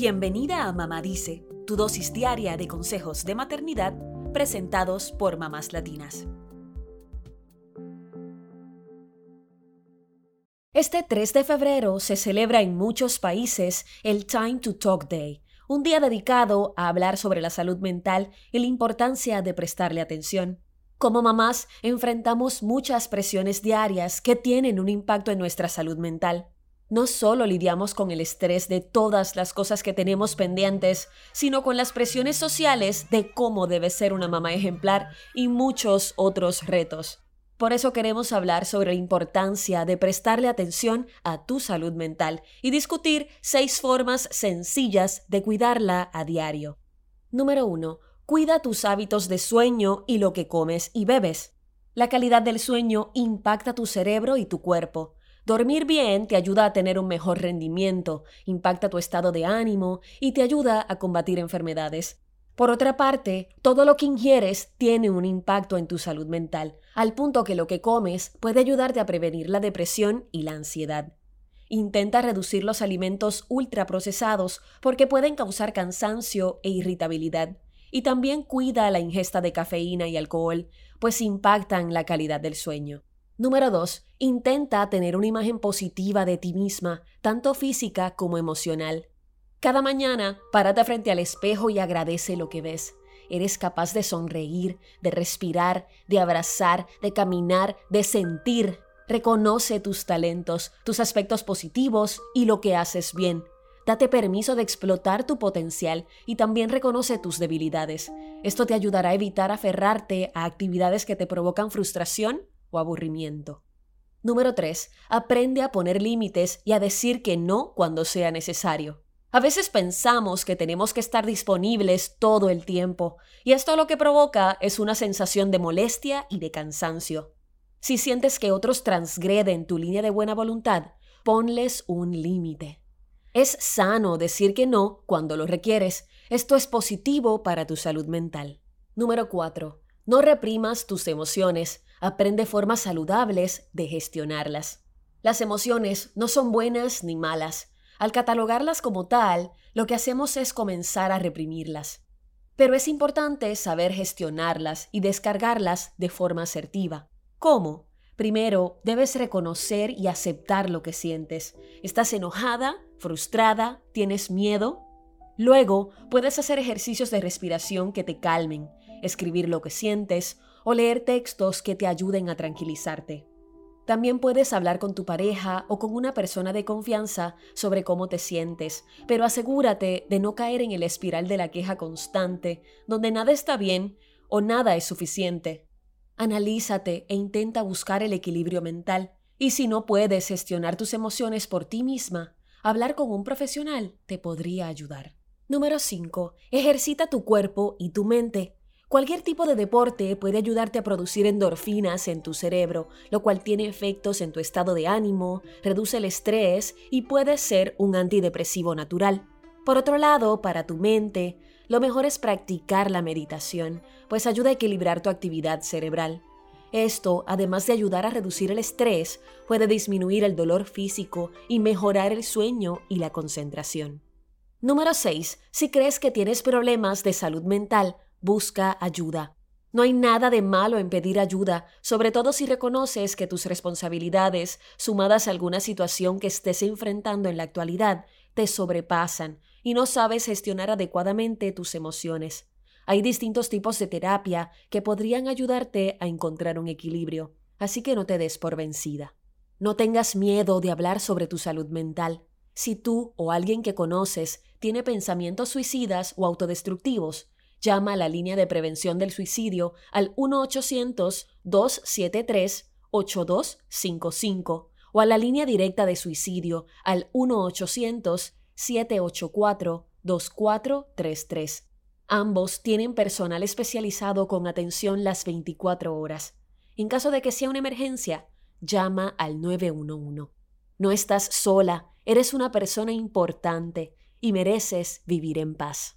Bienvenida a Mamá Dice, tu dosis diaria de consejos de maternidad presentados por mamás latinas. Este 3 de febrero se celebra en muchos países el Time to Talk Day, un día dedicado a hablar sobre la salud mental y la importancia de prestarle atención. Como mamás, enfrentamos muchas presiones diarias que tienen un impacto en nuestra salud mental. No solo lidiamos con el estrés de todas las cosas que tenemos pendientes, sino con las presiones sociales de cómo debe ser una mamá ejemplar y muchos otros retos. Por eso queremos hablar sobre la importancia de prestarle atención a tu salud mental y discutir seis formas sencillas de cuidarla a diario. Número 1. Cuida tus hábitos de sueño y lo que comes y bebes. La calidad del sueño impacta tu cerebro y tu cuerpo. Dormir bien te ayuda a tener un mejor rendimiento, impacta tu estado de ánimo y te ayuda a combatir enfermedades. Por otra parte, todo lo que ingieres tiene un impacto en tu salud mental, al punto que lo que comes puede ayudarte a prevenir la depresión y la ansiedad. Intenta reducir los alimentos ultraprocesados porque pueden causar cansancio e irritabilidad. Y también cuida la ingesta de cafeína y alcohol, pues impactan la calidad del sueño. Número 2. Intenta tener una imagen positiva de ti misma, tanto física como emocional. Cada mañana, párate frente al espejo y agradece lo que ves. Eres capaz de sonreír, de respirar, de abrazar, de caminar, de sentir. Reconoce tus talentos, tus aspectos positivos y lo que haces bien. Date permiso de explotar tu potencial y también reconoce tus debilidades. Esto te ayudará a evitar aferrarte a actividades que te provocan frustración o aburrimiento. Número 3. Aprende a poner límites y a decir que no cuando sea necesario. A veces pensamos que tenemos que estar disponibles todo el tiempo, y esto lo que provoca es una sensación de molestia y de cansancio. Si sientes que otros transgreden tu línea de buena voluntad, ponles un límite. Es sano decir que no cuando lo requieres. Esto es positivo para tu salud mental. Número 4. No reprimas tus emociones. Aprende formas saludables de gestionarlas. Las emociones no son buenas ni malas. Al catalogarlas como tal, lo que hacemos es comenzar a reprimirlas. Pero es importante saber gestionarlas y descargarlas de forma asertiva. ¿Cómo? Primero, debes reconocer y aceptar lo que sientes. ¿Estás enojada? ¿Frustrada? ¿Tienes miedo? Luego, puedes hacer ejercicios de respiración que te calmen, escribir lo que sientes o leer textos que te ayuden a tranquilizarte. También puedes hablar con tu pareja o con una persona de confianza sobre cómo te sientes, pero asegúrate de no caer en el espiral de la queja constante, donde nada está bien o nada es suficiente. Analízate e intenta buscar el equilibrio mental. Y si no puedes gestionar tus emociones por ti misma, hablar con un profesional te podría ayudar. Número 5. Ejercita tu cuerpo y tu mente. Cualquier tipo de deporte puede ayudarte a producir endorfinas en tu cerebro, lo cual tiene efectos en tu estado de ánimo, reduce el estrés y puede ser un antidepresivo natural. Por otro lado, para tu mente, lo mejor es practicar la meditación, pues ayuda a equilibrar tu actividad cerebral. Esto, además de ayudar a reducir el estrés, puede disminuir el dolor físico y mejorar el sueño y la concentración. Número 6. Si crees que tienes problemas de salud mental, Busca ayuda. No hay nada de malo en pedir ayuda, sobre todo si reconoces que tus responsabilidades, sumadas a alguna situación que estés enfrentando en la actualidad, te sobrepasan y no sabes gestionar adecuadamente tus emociones. Hay distintos tipos de terapia que podrían ayudarte a encontrar un equilibrio, así que no te des por vencida. No tengas miedo de hablar sobre tu salud mental. Si tú o alguien que conoces tiene pensamientos suicidas o autodestructivos, Llama a la línea de prevención del suicidio al 1-800-273-8255 o a la línea directa de suicidio al 1-800-784-2433. Ambos tienen personal especializado con atención las 24 horas. En caso de que sea una emergencia, llama al 911. No estás sola, eres una persona importante y mereces vivir en paz.